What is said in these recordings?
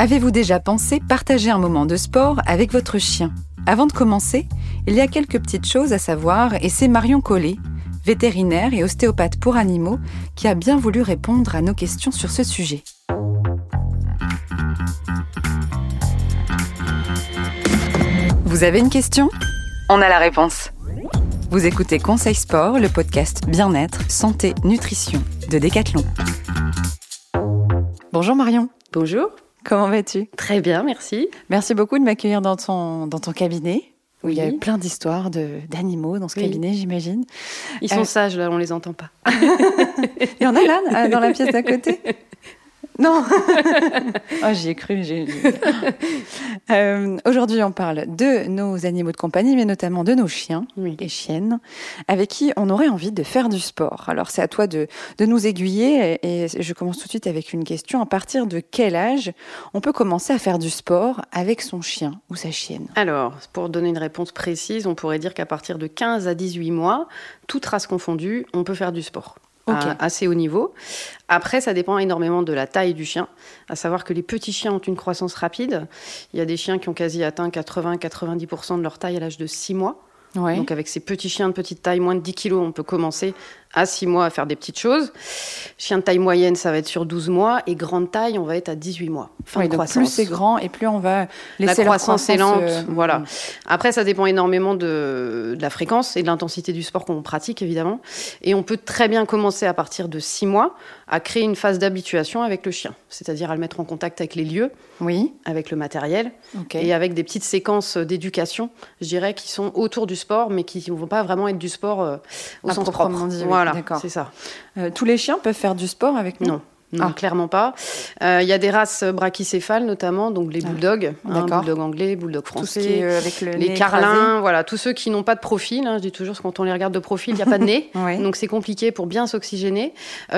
Avez-vous déjà pensé partager un moment de sport avec votre chien? Avant de commencer, il y a quelques petites choses à savoir et c'est Marion Collet, vétérinaire et ostéopathe pour animaux, qui a bien voulu répondre à nos questions sur ce sujet. Vous avez une question? On a la réponse. Vous écoutez Conseil Sport, le podcast Bien-être, Santé, Nutrition de Decathlon. Bonjour Marion. Bonjour. Comment vas-tu? Très bien, merci. Merci beaucoup de m'accueillir dans ton, dans ton cabinet. Où il y a plein d'histoires d'animaux dans ce cabinet, j'imagine. Ils sont euh, sages, là, on les entend pas. il y en a là, dans la pièce d'à côté? non oh, J'y ai cru. euh, Aujourd'hui, on parle de nos animaux de compagnie, mais notamment de nos chiens et chiennes, avec qui on aurait envie de faire du sport. Alors, c'est à toi de, de, nous aiguiller, et je commence tout de suite avec une question. À partir de quel âge on peut commencer à faire du sport avec son chien ou sa chienne? Alors, pour donner une réponse précise, on pourrait dire qu'à partir de 15 à 18 mois, toute race confondue, on peut faire du sport à assez haut niveau. Après, ça dépend énormément de la taille du chien. À savoir que les petits chiens ont une croissance rapide. Il y a des chiens qui ont quasi atteint 80-90% de leur taille à l'âge de 6 mois. Donc avec ces petits chiens de petite taille, moins de 10 kilos, on peut commencer à 6 mois à faire des petites choses. Chien de taille moyenne, ça va être sur 12 mois. Et grande taille, on va être à 18 mois. Fin de croissance. Plus c'est grand et plus on va laisser la croissance, est lente. Euh, voilà. Mm. Après, ça dépend énormément de, de la fréquence et de l'intensité du sport qu'on pratique, évidemment. Et on peut très bien commencer à partir de 6 mois à créer une phase d'habituation avec le chien. C'est-à-dire à le mettre en contact avec les lieux, oui. avec le matériel et avec des petites séquences d'éducation, je dirais, qui sont autour du sport, mais qui ne vont pas vraiment être du sport euh, au sens propre. Dit, voilà, c'est ça. Euh, tous les chiens peuvent faire du sport avec nous? Non. Non, ah. clairement pas. Euh, il y a des races brachycéphales notamment, donc les ah. bulldogs, hein, bulldog anglais, bulldog français, avec le les carlins, voilà, tous ceux qui n'ont pas de profil. Hein, je dis toujours quand on les regarde de profil, il n'y a pas de nez, donc c'est compliqué pour bien s'oxygéner.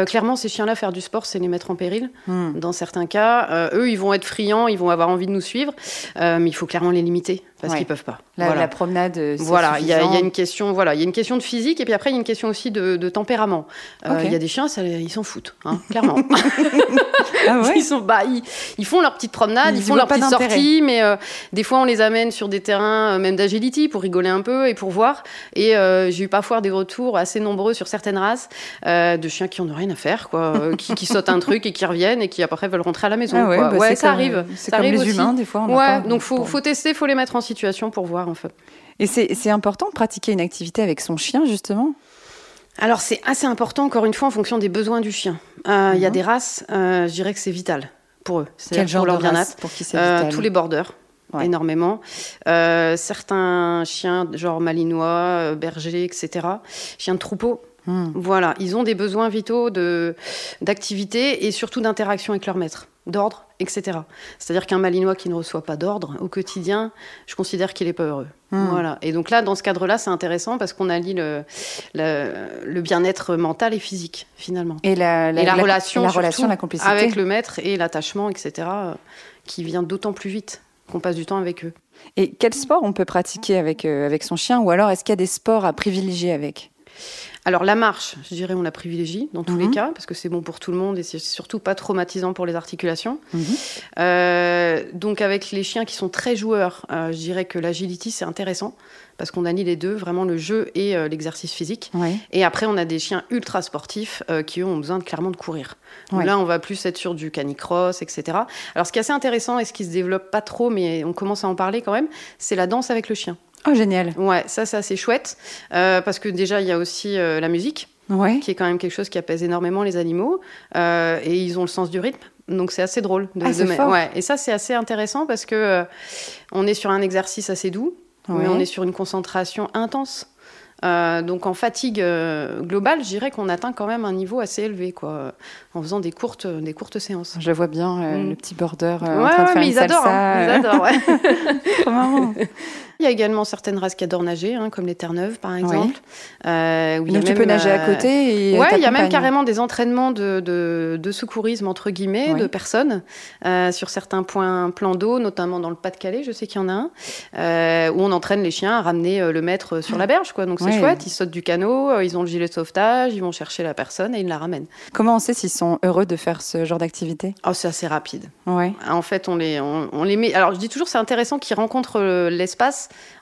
clairement, ces chiens-là faire du sport, c'est les mettre en péril. Hmm. Dans certains cas, eux, ils vont être friands, ils vont avoir envie de nous suivre, mais il faut clairement les limiter parce qu'ils peuvent pas. La, voilà. la promenade, voilà, il y, a une question, voilà, il y a une question de physique et puis après il y a une question aussi de, de tempérament. Euh, il y a des chiens, ça, ils s'en foutent, hein, clairement. ah ouais ils sont, bah, ils, font leur petite promenade, ils, font leur petite sortie, mais euh, des fois on les amène sur des terrains euh, même d'agility pour rigoler un peu et pour voir. Et j'ai eu parfois des retours assez nombreux sur certaines races de chiens qui en ont rien à faire, quoi, qui, qui, sautent un truc et qui reviennent et qui après veulent rentrer à la maison. Ah ouais, quoi. Bah, ouais ça arrive. C'est comme les humains des fois. ouais, donc faut, faut tester, faut les mettre en situation pour voir en fait. Et c'est important de pratiquer une activité avec son chien justement? Alors c'est assez important, encore une fois, en fonction des besoins du chien. Euh, il y a mhm. des races, euh, je dirais que c'est vital pour eux. Quel genre pour leur bien-être Pour qui c'est euh, Tous les bordeurs. énormément. certains chiens, genre malinois, bergers, etc., chiens de troupeau, hmm. voilà, ils ont des besoins vitaux d'activité et surtout d'interaction avec leur maître d'ordre, etc. C'est-à-dire qu'un malinois qui ne reçoit pas d'ordre au quotidien, je considère qu'il est pas heureux. Hmm. Voilà. Et donc là, dans ce cadre-là, c'est intéressant parce qu'on allie le, le, bien-être mental et physique, finalement. Et la, la, relation, la, relation, la complicité. Avec le maître et l'attachement, etc., qui vient d'autant plus vite qu'on passe du temps avec eux. Et quel sport on peut pratiquer avec, euh, avec son chien? Ou alors, est-ce qu'il y a des sports à privilégier avec? Alors la marche, je dirais, on la privilégie dans tous les mhm. cas parce que c'est bon pour tout le monde et c'est surtout pas traumatisant pour les articulations. Mhm. Euh, donc avec les chiens qui sont très joueurs, euh, je dirais que l'agility c'est intéressant parce qu'on allie les deux, vraiment le jeu et euh, l'exercice physique. Et après on a des chiens ultra sportifs qui eux ont besoin de, clairement de courir. Donc là on va plus être sur du canicross, etc. Alors ce qui est assez intéressant et ce qui se développe pas trop, mais on commence à en parler quand même, c'est la danse avec le chien. Oh, génial. Ouais, ça, c'est assez chouette. Euh, parce que déjà, il y a aussi euh, la musique, qui est quand même quelque chose qui apaise énormément les animaux. Euh, et ils ont le sens du rythme. Donc, c'est assez drôle. De, ah, Ouais. Et ça, c'est assez intéressant parce que on est sur un exercice assez doux, mais on est sur une concentration intense. donc en fatigue globale, je dirais qu'on atteint quand même un niveau assez élevé, quoi, en faisant des courtes, des courtes séances. Je vois bien, mm. le petit border ouais, en train de faire mais ils adorent, hein. ils adorent, ouais. Trop marrant. Il y a également certaines races qui adorent nager, hein, comme les Terre-Neuve par exemple. Euh, Donc tu peux nager à côté et Ouais, il y a même carrément des entraînements de, de, de secourisme entre guillemets de personnes sur certains points plans d'eau, notamment dans le Pas-de-Calais, je sais qu'il y en a un, où on entraîne les chiens à ramener le maître sur la berge. Quoi. Donc c'est chouette, ils sautent du canot, ils ont le gilet de sauvetage, ils vont chercher la personne et ils la ramènent. Comment on sait s'ils sont heureux de faire ce genre d'activité? Oh, c'est assez rapide. Ouais. En fait, on les, on, les met. Alors, je dis toujours, c'est intéressant qu'ils rencontrent euh,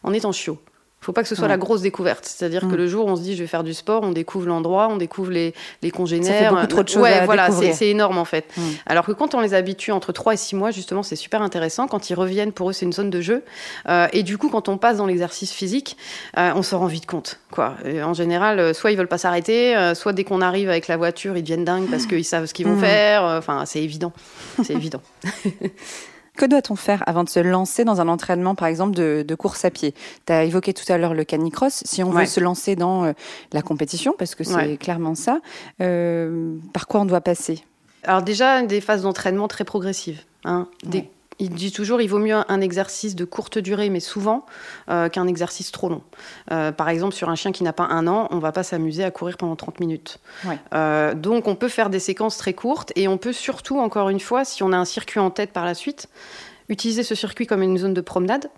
en étant chiot faut pas que ce soit la grosse découverte. C'est-à-dire que mm. le jour où on se dit je vais faire du sport, on découvre l'endroit, on découvre les, les congénères. Ça fait beaucoup trop de choses ouais, voilà, c'est énorme en fait. Mm. Alors que quand on les habitue entre 3 et 6 mois, justement, c'est super intéressant. Quand ils reviennent, pour eux, c'est une zone de jeu. Euh, et du coup, quand on passe dans l'exercice physique, euh, on se rend vite compte. Quoi. en général, euh, soit ils veulent pas s'arrêter, soit dès qu'on arrive avec la voiture, ils deviennent dingues parce qu'ils savent ce qu'ils vont mm. faire. Enfin, c'est évident. C'est évident. Que doit-on faire avant de se lancer dans un entraînement, par exemple, de, course à pied? Tu as évoqué tout à l'heure le canicross. Si on veut se lancer dans euh, la compétition, parce que c'est clairement ça, euh, par quoi on doit passer? Alors déjà, des phases d'entraînement très progressives. Hein, des il dit toujours il vaut mieux un exercice de courte durée, mais souvent, euh, qu'un exercice trop long. par exemple, sur un chien qui n'a pas un an, on ne va pas s'amuser à courir pendant 30 minutes. donc, on peut faire des séquences très courtes et on peut surtout, encore une fois, si on a un circuit en tête par la suite, utiliser ce circuit comme une zone de promenade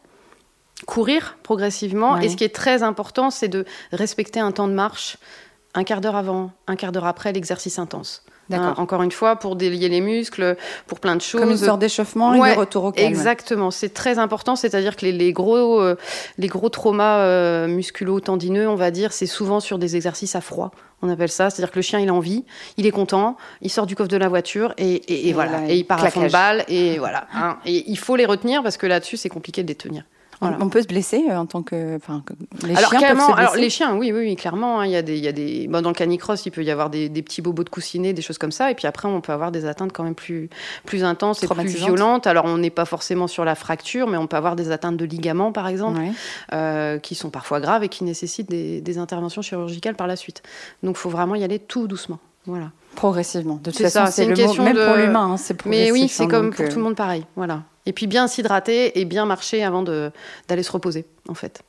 courir progressivement. Et ce qui est très important, c'est de respecter un temps de marche, un quart d'heure avant, un quart d'heure après l'exercice intense. Hein, encore une fois, pour délier les muscles, pour plein de choses. Comme une sorte d'échauffement et de retour au calme. Exactement, c'est très important. C'est-à-dire que les, gros, euh, les gros traumas euh, musculo-tendineux, on va dire, c'est souvent sur des exercices à froid. On appelle ça, c'est-à-dire que le chien, il a envie, il est content, il sort du coffre de la voiture et, voilà, et il part à fond de balle et voilà. Hein. et il faut les retenir parce que là-dessus, c'est compliqué de les tenir. On peut se blesser euh, en tant que. Enfin, les alors, chiens peuvent se alors, les chiens, oui, oui, clairement. Hein, il y a des, il y a des, dans le canicross, il peut y avoir des, petits bobos de coussinets, des choses comme ça. Et puis après, on peut avoir des atteintes quand même plus, plus intenses et plus violentes. Alors, on n'est pas forcément sur la fracture, mais on peut avoir des atteintes de ligaments, par exemple, euh, qui sont parfois graves et qui nécessitent des, des interventions chirurgicales par la suite. Donc, il faut vraiment y aller tout doucement. Voilà. Progressivement. De toute façon, c'est une question même pour l'humain, hein, c'est progressif. Mais oui, c'est hein, comme pour euh, tout le monde pareil. Voilà. Et puis bien s'hydrater et bien marcher avant d'aller se reposer, en fait.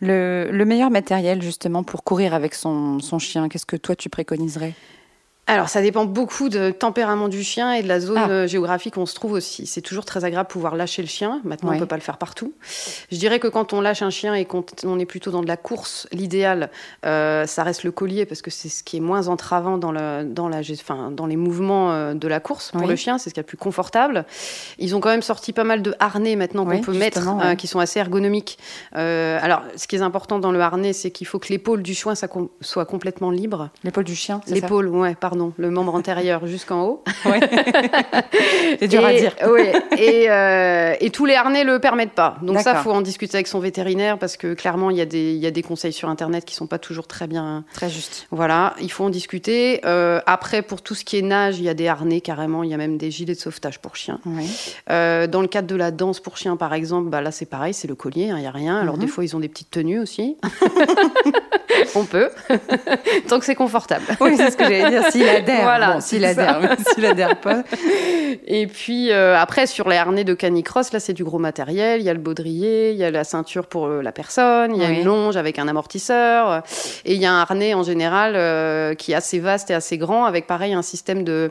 Le, le, meilleur matériel justement pour courir avec son, son chien, qu'est-ce que toi tu préconiserais? Alors, ça dépend beaucoup de tempérament du chien et de la zone ah. euh, géographique où on se trouve aussi. C'est toujours très agréable de pouvoir lâcher le chien. Maintenant, on ne peut pas le faire partout. Je dirais que quand on lâche un chien et qu'on est plutôt dans de la course, l'idéal, euh, ça reste le collier parce que c'est ce qui est moins entravant dans, le, dans, la, enfin, dans les mouvements euh, de la course pour le chien. C'est ce qui est le plus confortable. Ils ont quand même sorti pas mal de harnais maintenant qu'on peut mettre, qui sont assez ergonomiques. alors, ce qui est important dans le harnais, c'est qu'il faut que l'épaule du chien soit complètement libre. L'épaule du chien L'épaule, ouais, pardon le membre antérieur jusqu'en haut. C'est dur à dire. Euh, et, tous les harnais le permettent pas. Donc ça, faut en discuter avec son vétérinaire parce que clairement, il y, a des, y a des conseils sur Internet qui sont pas toujours très bien. Très juste. Voilà, il faut en discuter. Euh, après, pour tout ce qui est nage, il y a des harnais carrément. Il y a même des gilets de sauvetage pour chiens. Euh, dans le cadre de la danse pour chiens, par exemple, bah là, c'est pareil, c'est le collier, hein, il n'y a rien. Alors, des mhm. fois, ils ont des petites tenues aussi. On peut, tant que c'est confortable. Oui, c'est ce que j'allais dire. S'il adhère, voilà, bon, s'il adhère, s'il adhère pas. Et puis euh, après, sur les harnais de canicross, là, c'est du gros matériel. Il y a le baudrier, il y a la ceinture pour euh, la personne, il y a une longe avec un amortisseur, et il y a un harnais en général euh, qui est assez vaste et assez grand, avec pareil un système de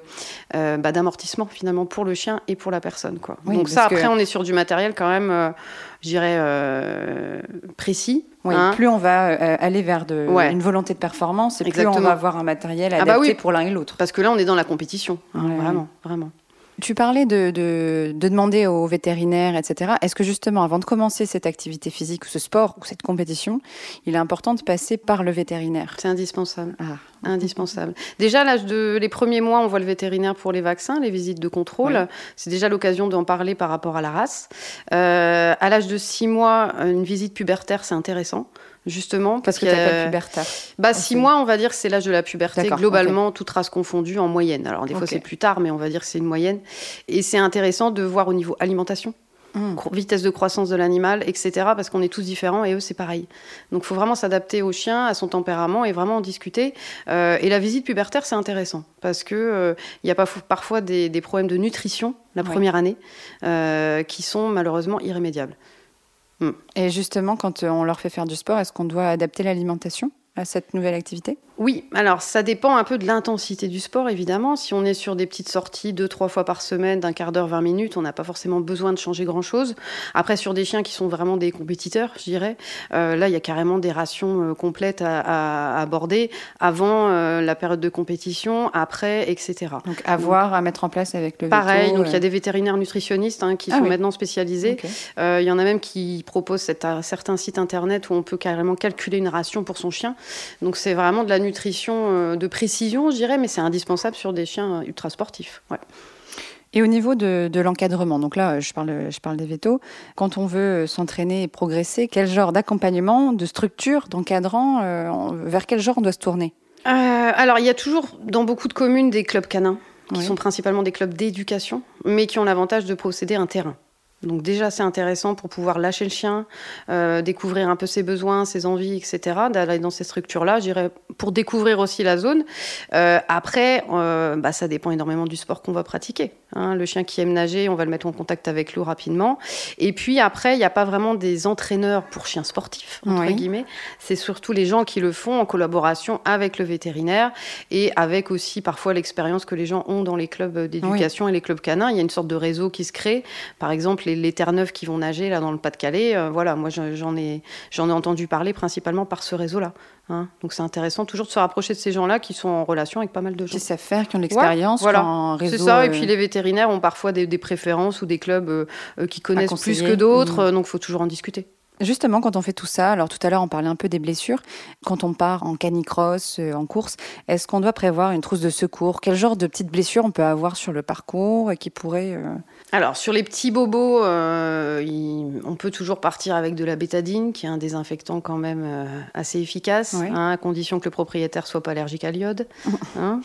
bah, d'amortissement finalement pour le chien et pour la personne, quoi. Donc ça, après, on est sur du matériel quand même je dirais, euh, précis. Oui, hein? plus on va euh, aller vers de, une volonté de performance, et plus on va avoir un matériel ah bah adapté pour l'un et l'autre. Parce que là, on est dans la compétition, hein, vraiment, vraiment. Tu parlais de, de, demander aux vétérinaires, etc. Est-ce que justement, avant de commencer cette activité physique ou ce sport ou cette compétition, il est important de passer par le vétérinaire? C'est indispensable. Ah. Indispensable. Déjà, l'âge de les premiers mois, on voit le vétérinaire pour les vaccins, les visites de contrôle. C'est déjà l'occasion d'en parler par rapport à la race. Euh, à l'âge de six mois, une visite pubertaire, c'est intéressant justement. Parce, que tu pas de puberté. Bah, six mois, on va dire que c'est l'âge de la puberté, globalement, okay. toute race confondue, en moyenne. Alors, des fois, c'est plus tard, mais on va dire que c'est une moyenne. Et c'est intéressant de voir au niveau alimentation. Hmm. vitesse de croissance de l'animal, etc. Parce qu'on est tous différents et eux, c'est pareil. Donc, il faut vraiment s'adapter au chien, à son tempérament et vraiment en discuter. Euh, et la visite pubertaire, c'est intéressant parce que euh, il y a parfois des, des, problèmes de nutrition la première année euh, qui sont malheureusement irrémédiables. Mm. Et justement, quand on leur fait faire du sport, est-ce qu'on doit adapter l'alimentation à cette nouvelle activité? Oui, alors ça dépend un peu de l'intensité du sport, évidemment. Si on est sur des petites sorties deux, trois fois par semaine, d'un quart d'heure, 20 minutes, on n'a pas forcément besoin de changer grand-chose. Après, sur des chiens qui sont vraiment des compétiteurs, je dirais, euh, là, il y a carrément des rations euh, complètes à, aborder avant euh, la période de compétition, après, etc. Donc, à voir, à mettre en place avec le Pareil, donc il y a des vétérinaires nutritionnistes hein, qui ah sont maintenant spécialisés. Il y en a même qui proposent certains sites internet où on peut carrément calculer une ration pour son chien. Donc c'est vraiment de la nutrition euh, de précision, je dirais, mais c'est indispensable sur des chiens ultra sportifs. Et au niveau de, l'encadrement, donc là, je parle, je parle des vétos, quand on veut s'entraîner et progresser, quel genre d'accompagnement, de structure, d'encadrant, euh, vers quel genre on doit se tourner? Euh, Alors, il y a toujours dans beaucoup de communes des clubs canins, qui sont principalement des clubs d'éducation, mais qui ont l'avantage de posséder un terrain. Donc déjà, c'est intéressant pour pouvoir lâcher le chien, euh, découvrir un peu ses besoins, ses envies, etc. D'aller dans ces structures-là, je dirais, pour découvrir aussi la zone. Euh, après, euh, bah, ça dépend énormément du sport qu'on va pratiquer. Hein. Le chien qui aime nager, on va le mettre en contact avec l'eau rapidement. Et puis après, il n'y a pas vraiment des entraîneurs pour chiens sportifs, entre guillemets. C'est surtout les gens qui le font en collaboration avec le vétérinaire et avec aussi parfois l'expérience que les gens ont dans les clubs d'éducation et les clubs canins. Il y a une sorte de réseau qui se crée. Par exemple, les, Terre-Neuve qui vont nager là dans le Pas-de-Calais, euh, voilà, moi j'en ai, j'en ai entendu parler principalement par ce réseau-là. Hein. Donc c'est intéressant toujours de se rapprocher de ces gens-là qui sont en relation avec pas mal de gens. Qui savent faire, qui ont l'expérience, voilà. C'est ça. Et puis euh, les vétérinaires ont parfois des, préférences ou des clubs euh, qui connaissent plus que d'autres, mmh. donc il faut toujours en discuter. Justement, quand on fait tout ça, alors tout à l'heure on parlait un peu des blessures, quand on part en canicross, euh, en course, est-ce qu'on doit prévoir une trousse de secours? Quel genre de petites blessures on peut avoir sur le parcours et qui pourrait... Euh, alors sur les petits bobos, euh, on peut toujours partir avec de la bétadine, qui est un désinfectant quand même assez efficace, hein, à condition que le propriétaire soit pas allergique à l'iode. Hein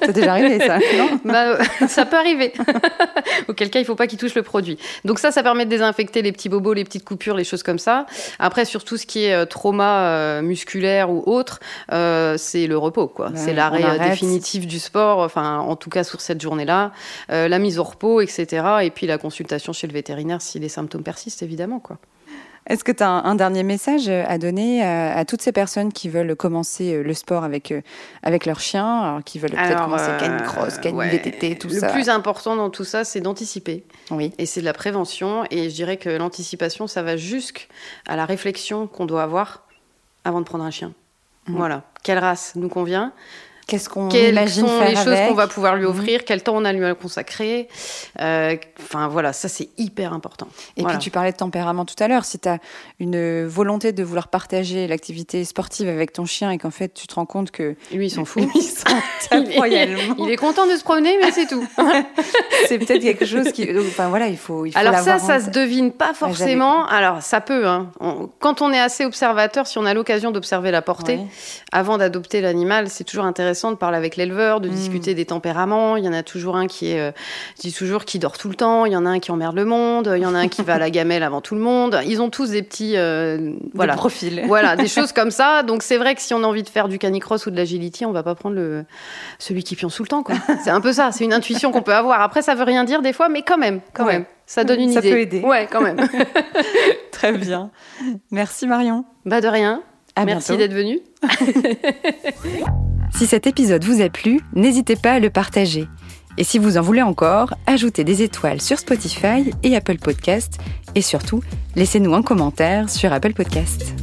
c'est déjà arrivé ça, non bah, Ça peut arriver. Auquel cas il faut pas qu'il touche le produit. Donc ça, ça permet de désinfecter les petits bobos, les petites coupures, les choses comme ça. Après, sur tout ce qui est euh, trauma euh, musculaire ou autre, euh, c'est le repos, quoi. c'est l'arrêt définitif du sport, enfin, en tout cas sur cette journée-là, la mise au repos, etc. Et puis la consultation chez le vétérinaire si les symptômes persistent, évidemment, quoi. Est-ce que tu as un, dernier message à donner à, toutes ces personnes qui veulent commencer le sport avec, avec leur chien, qui veulent peut-être commencer canicross, VTT, tout ça Le plus important dans tout ça, c'est d'anticiper. Oui. Et c'est de la prévention. Et je dirais que l'anticipation, ça va jusqu'à la réflexion qu'on doit avoir avant de prendre un chien. Mmh. Voilà. Quelle race nous convient Qu'est-ce qu'on imagine sont les choses qu'on va pouvoir lui mhm. offrir Quel temps on a lui à consacrer euh, Enfin voilà, ça c'est hyper important. Et puis tu parlais de tempérament tout à l'heure. Si tu as une volonté de vouloir partager l'activité sportive avec ton chien et qu'en fait tu te rends compte que lui il s'en fout, il, il, est content de se promener, mais c'est tout. c'est peut-être quelque chose qui. Enfin voilà, il faut. Il faut Alors ça, ça se devine pas forcément. Alors ça peut. Hein. quand on est assez observateur, si on a l'occasion d'observer la portée avant d'adopter l'animal, c'est toujours intéressant de parler avec l'éleveur, de mm. discuter des tempéraments. Il y en a toujours un qui est, euh, je dis toujours, qui dort tout le temps. Il y en a un qui emmerde le monde. Il y en a un qui va à la gamelle avant tout le monde. Ils ont tous des petits, euh, voilà, profils. Voilà, des choses comme ça. Donc c'est vrai que si on a envie de faire du canicross ou de l'agility, on va pas prendre le celui qui pionce tout le temps. C'est un peu ça. C'est une intuition qu'on peut avoir. Après, ça veut rien dire des fois, mais quand même, quand même. Ça donne une idée. Ça peut aider. Ouais, quand même. Très bien. Merci Marion. Bah de rien. Merci d'être venu. si cet épisode vous a plu, n'hésitez pas à le partager. Et si vous en voulez encore, ajoutez des étoiles sur Spotify et Apple Podcast. Et surtout, laissez-nous un commentaire sur Apple Podcast.